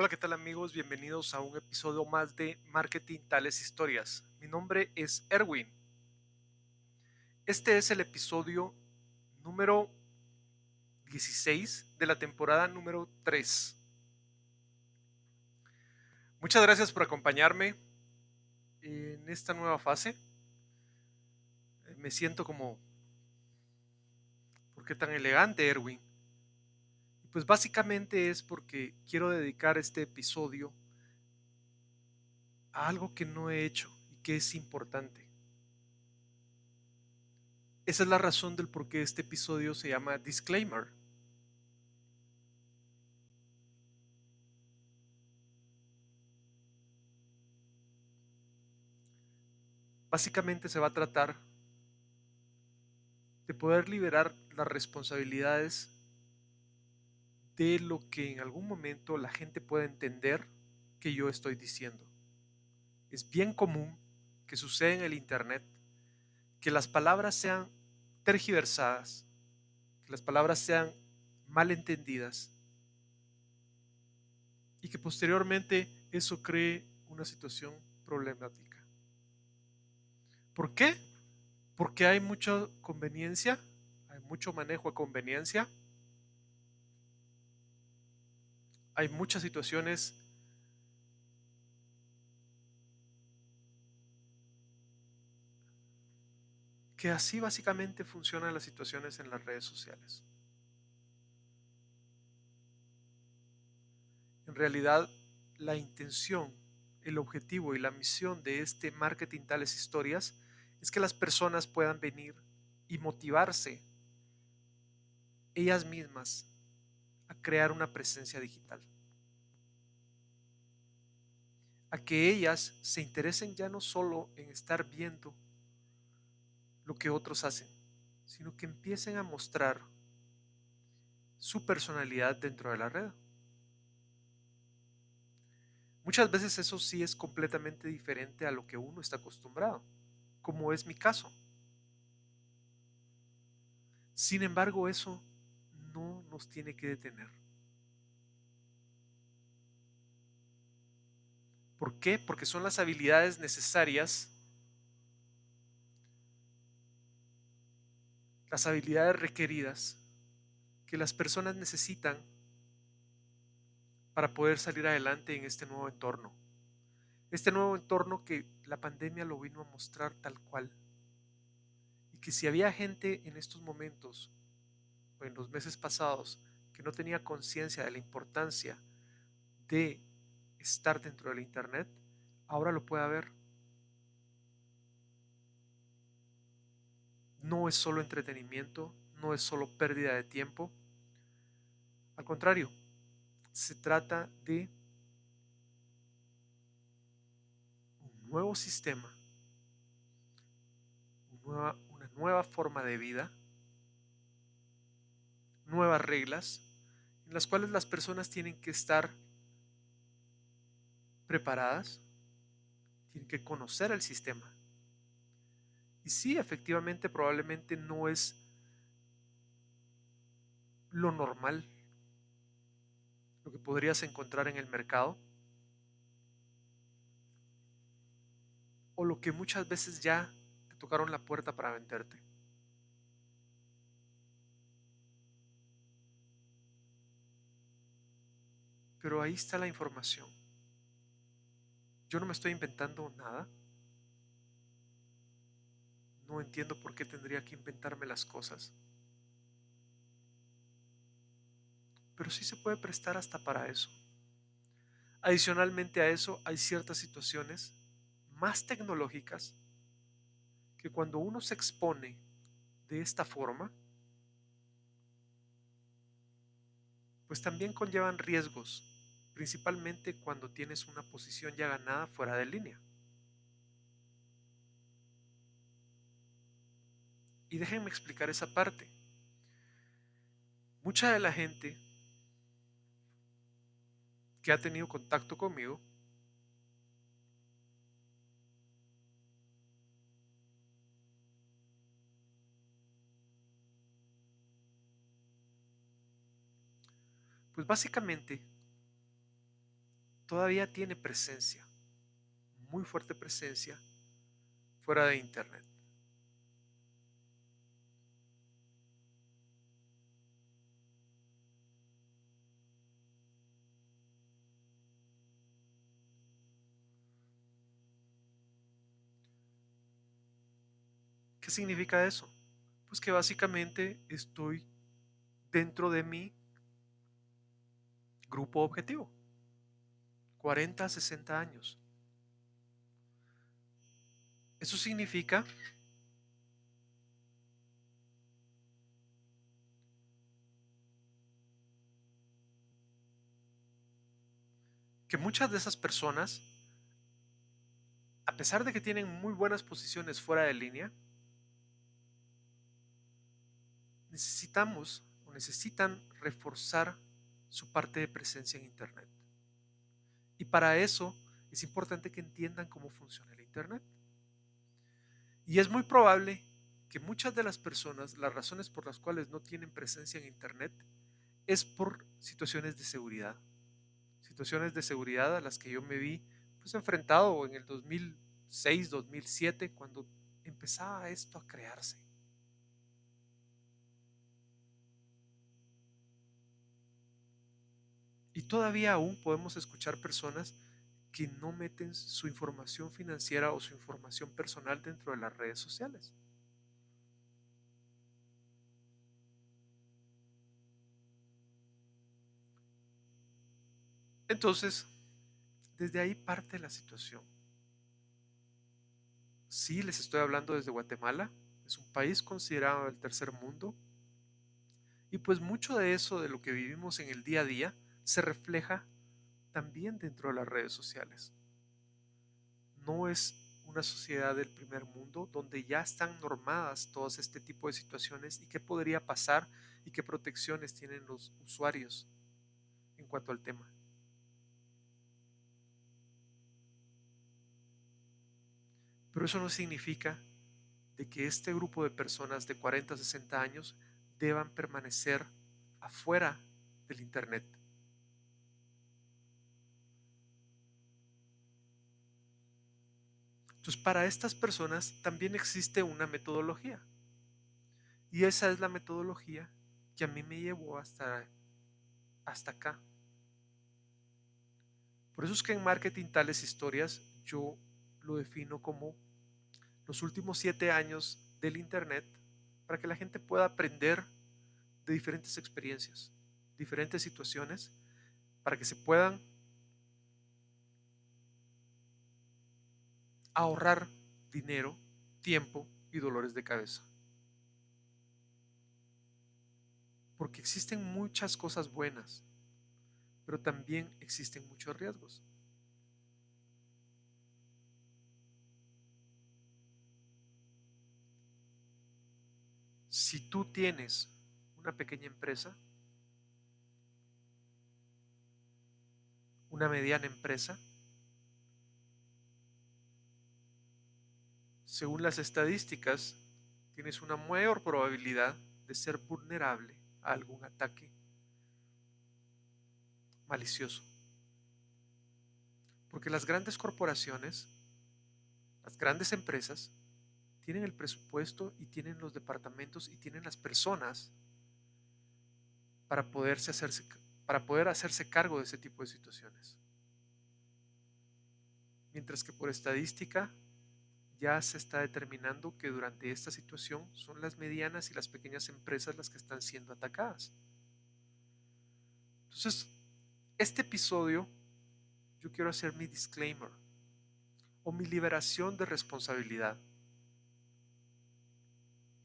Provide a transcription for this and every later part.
Hola, ¿qué tal amigos? Bienvenidos a un episodio más de Marketing Tales Historias. Mi nombre es Erwin. Este es el episodio número 16 de la temporada número 3. Muchas gracias por acompañarme en esta nueva fase. Me siento como... ¿Por qué tan elegante, Erwin? Pues básicamente es porque quiero dedicar este episodio a algo que no he hecho y que es importante. Esa es la razón del por qué este episodio se llama Disclaimer. Básicamente se va a tratar de poder liberar las responsabilidades de lo que en algún momento la gente pueda entender que yo estoy diciendo. Es bien común que suceda en el Internet que las palabras sean tergiversadas, que las palabras sean mal entendidas y que posteriormente eso cree una situación problemática. ¿Por qué? Porque hay mucha conveniencia, hay mucho manejo de conveniencia hay muchas situaciones que así básicamente funcionan las situaciones en las redes sociales. En realidad, la intención, el objetivo y la misión de este marketing tales historias es que las personas puedan venir y motivarse ellas mismas a crear una presencia digital. A que ellas se interesen ya no solo en estar viendo lo que otros hacen, sino que empiecen a mostrar su personalidad dentro de la red. Muchas veces eso sí es completamente diferente a lo que uno está acostumbrado, como es mi caso. Sin embargo, eso tiene que detener. ¿Por qué? Porque son las habilidades necesarias, las habilidades requeridas que las personas necesitan para poder salir adelante en este nuevo entorno. Este nuevo entorno que la pandemia lo vino a mostrar tal cual. Y que si había gente en estos momentos en los meses pasados que no tenía conciencia de la importancia de estar dentro del Internet, ahora lo puede ver. No es solo entretenimiento, no es solo pérdida de tiempo. Al contrario, se trata de un nuevo sistema, una nueva forma de vida nuevas reglas en las cuales las personas tienen que estar preparadas, tienen que conocer el sistema. Y sí, efectivamente, probablemente no es lo normal, lo que podrías encontrar en el mercado, o lo que muchas veces ya te tocaron la puerta para venderte. Pero ahí está la información. Yo no me estoy inventando nada. No entiendo por qué tendría que inventarme las cosas. Pero sí se puede prestar hasta para eso. Adicionalmente a eso, hay ciertas situaciones más tecnológicas que cuando uno se expone de esta forma, pues también conllevan riesgos principalmente cuando tienes una posición ya ganada fuera de línea. Y déjenme explicar esa parte. Mucha de la gente que ha tenido contacto conmigo pues básicamente todavía tiene presencia, muy fuerte presencia fuera de Internet. ¿Qué significa eso? Pues que básicamente estoy dentro de mi grupo objetivo. 40 a 60 años. Eso significa que muchas de esas personas, a pesar de que tienen muy buenas posiciones fuera de línea, necesitamos o necesitan reforzar su parte de presencia en Internet. Y para eso es importante que entiendan cómo funciona el Internet. Y es muy probable que muchas de las personas, las razones por las cuales no tienen presencia en Internet, es por situaciones de seguridad. Situaciones de seguridad a las que yo me vi pues, enfrentado en el 2006, 2007, cuando empezaba esto a crearse. Y todavía aún podemos escuchar personas que no meten su información financiera o su información personal dentro de las redes sociales. Entonces, desde ahí parte la situación. Sí, les estoy hablando desde Guatemala, es un país considerado el tercer mundo, y pues mucho de eso, de lo que vivimos en el día a día, se refleja también dentro de las redes sociales. No es una sociedad del primer mundo donde ya están normadas todas este tipo de situaciones y qué podría pasar y qué protecciones tienen los usuarios en cuanto al tema. Pero eso no significa de que este grupo de personas de 40 a 60 años deban permanecer afuera del Internet. Entonces, para estas personas también existe una metodología. Y esa es la metodología que a mí me llevó hasta, hasta acá. Por eso es que en marketing tales historias yo lo defino como los últimos siete años del Internet para que la gente pueda aprender de diferentes experiencias, diferentes situaciones, para que se puedan ahorrar dinero, tiempo y dolores de cabeza. Porque existen muchas cosas buenas, pero también existen muchos riesgos. Si tú tienes una pequeña empresa, una mediana empresa, según las estadísticas, tienes una mayor probabilidad de ser vulnerable a algún ataque malicioso. Porque las grandes corporaciones, las grandes empresas, tienen el presupuesto y tienen los departamentos y tienen las personas para, poderse hacerse, para poder hacerse cargo de ese tipo de situaciones. Mientras que por estadística ya se está determinando que durante esta situación son las medianas y las pequeñas empresas las que están siendo atacadas. Entonces, este episodio yo quiero hacer mi disclaimer o mi liberación de responsabilidad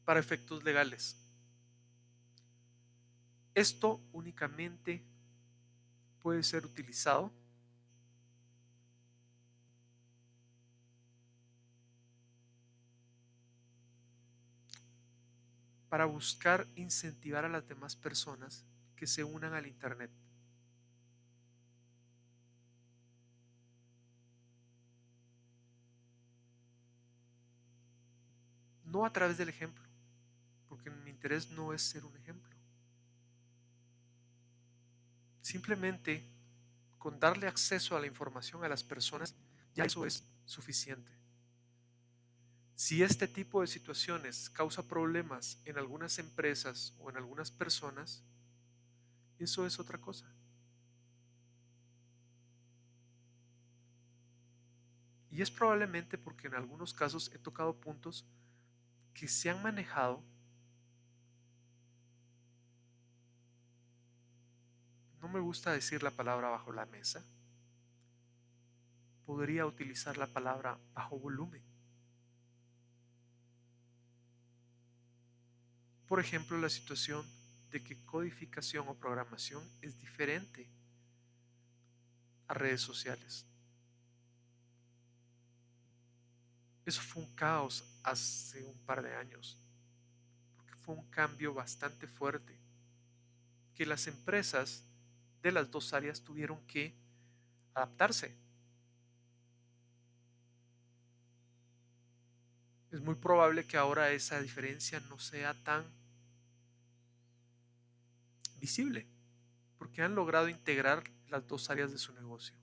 para efectos legales. Esto únicamente puede ser utilizado para buscar incentivar a las demás personas que se unan al Internet. No a través del ejemplo, porque mi interés no es ser un ejemplo. Simplemente con darle acceso a la información a las personas, ya eso es suficiente. Si este tipo de situaciones causa problemas en algunas empresas o en algunas personas, eso es otra cosa. Y es probablemente porque en algunos casos he tocado puntos que se han manejado no me gusta decir la palabra bajo la mesa. Podría utilizar la palabra bajo volumen. Por ejemplo, la situación de que codificación o programación es diferente a redes sociales. Eso fue un caos hace un par de años, porque fue un cambio bastante fuerte, que las empresas de las dos áreas tuvieron que adaptarse. Es muy probable que ahora esa diferencia no sea tan visible, porque han logrado integrar las dos áreas de su negocio.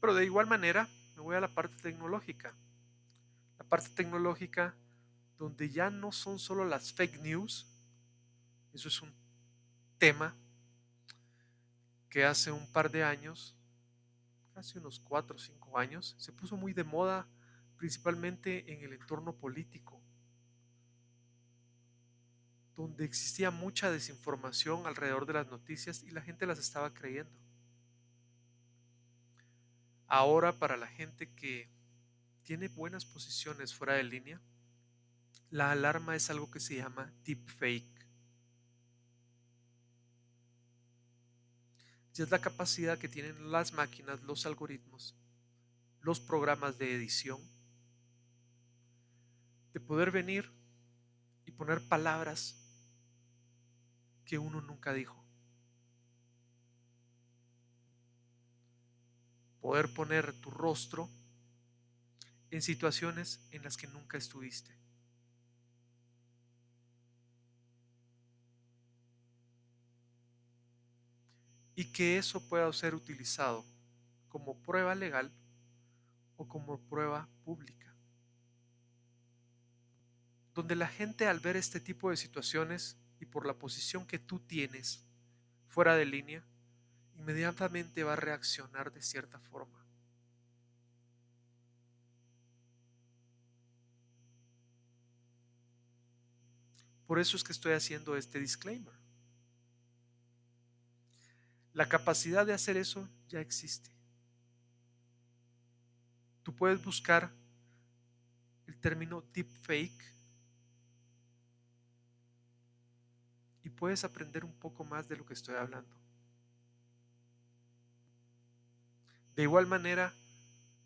Pero de igual manera, me voy a la parte tecnológica. La parte tecnológica donde ya no son solo las fake news, eso es un tema que hace un par de años, casi unos cuatro o cinco años, se puso muy de moda principalmente en el entorno político, donde existía mucha desinformación alrededor de las noticias y la gente las estaba creyendo. Ahora para la gente que tiene buenas posiciones fuera de línea, la alarma es algo que se llama deepfake. Y es la capacidad que tienen las máquinas, los algoritmos, los programas de edición, de poder venir y poner palabras que uno nunca dijo. poder poner tu rostro en situaciones en las que nunca estuviste. Y que eso pueda ser utilizado como prueba legal o como prueba pública. Donde la gente al ver este tipo de situaciones y por la posición que tú tienes fuera de línea, inmediatamente va a reaccionar de cierta forma. Por eso es que estoy haciendo este disclaimer. La capacidad de hacer eso ya existe. Tú puedes buscar el término deepfake puedes aprender un poco más de lo que estoy hablando. De igual manera,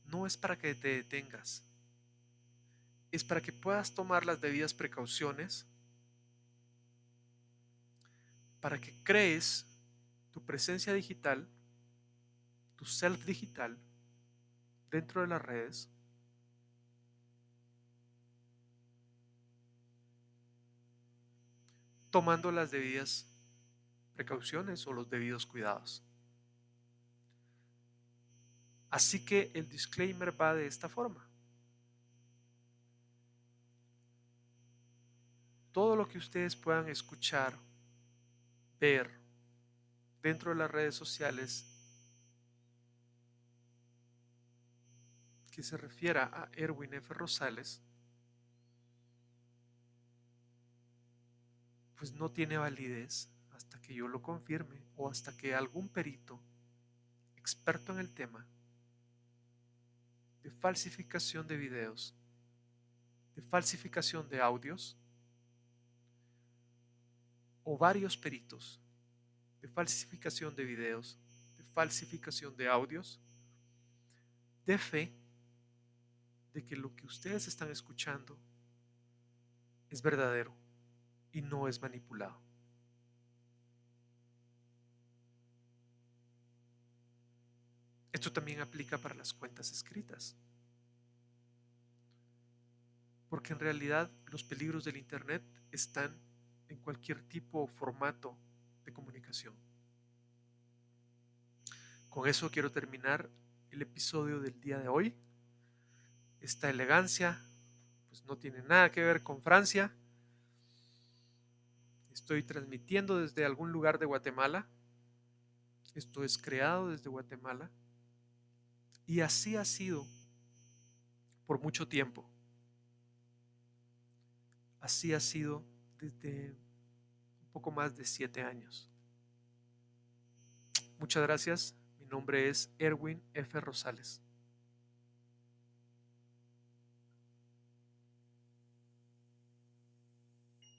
no es para que te detengas, es para que puedas tomar las debidas precauciones, para que crees tu presencia digital, tu self digital, dentro de las redes, tomando las debidas precauciones o los debidos cuidados. Así que el disclaimer va de esta forma. Todo lo que ustedes puedan escuchar, ver dentro de las redes sociales que se refiera a Erwin F. Rosales, pues no tiene validez hasta que yo lo confirme o hasta que algún perito experto en el tema de falsificación de videos, de falsificación de audios, o varios peritos de falsificación de videos, de falsificación de audios, de fe de que lo que ustedes están escuchando es verdadero y no es manipulado. Esto también aplica para las cuentas escritas. Porque en realidad los peligros del Internet están en cualquier tipo o formato de comunicación. Con eso quiero terminar el episodio del día de hoy. Esta elegancia pues no tiene nada que ver con Francia. Estoy transmitiendo desde algún lugar de Guatemala. Esto es creado desde Guatemala. Y así ha sido por mucho tiempo. Así ha sido desde un poco más de siete años. Muchas gracias. Mi nombre es Erwin F. Rosales.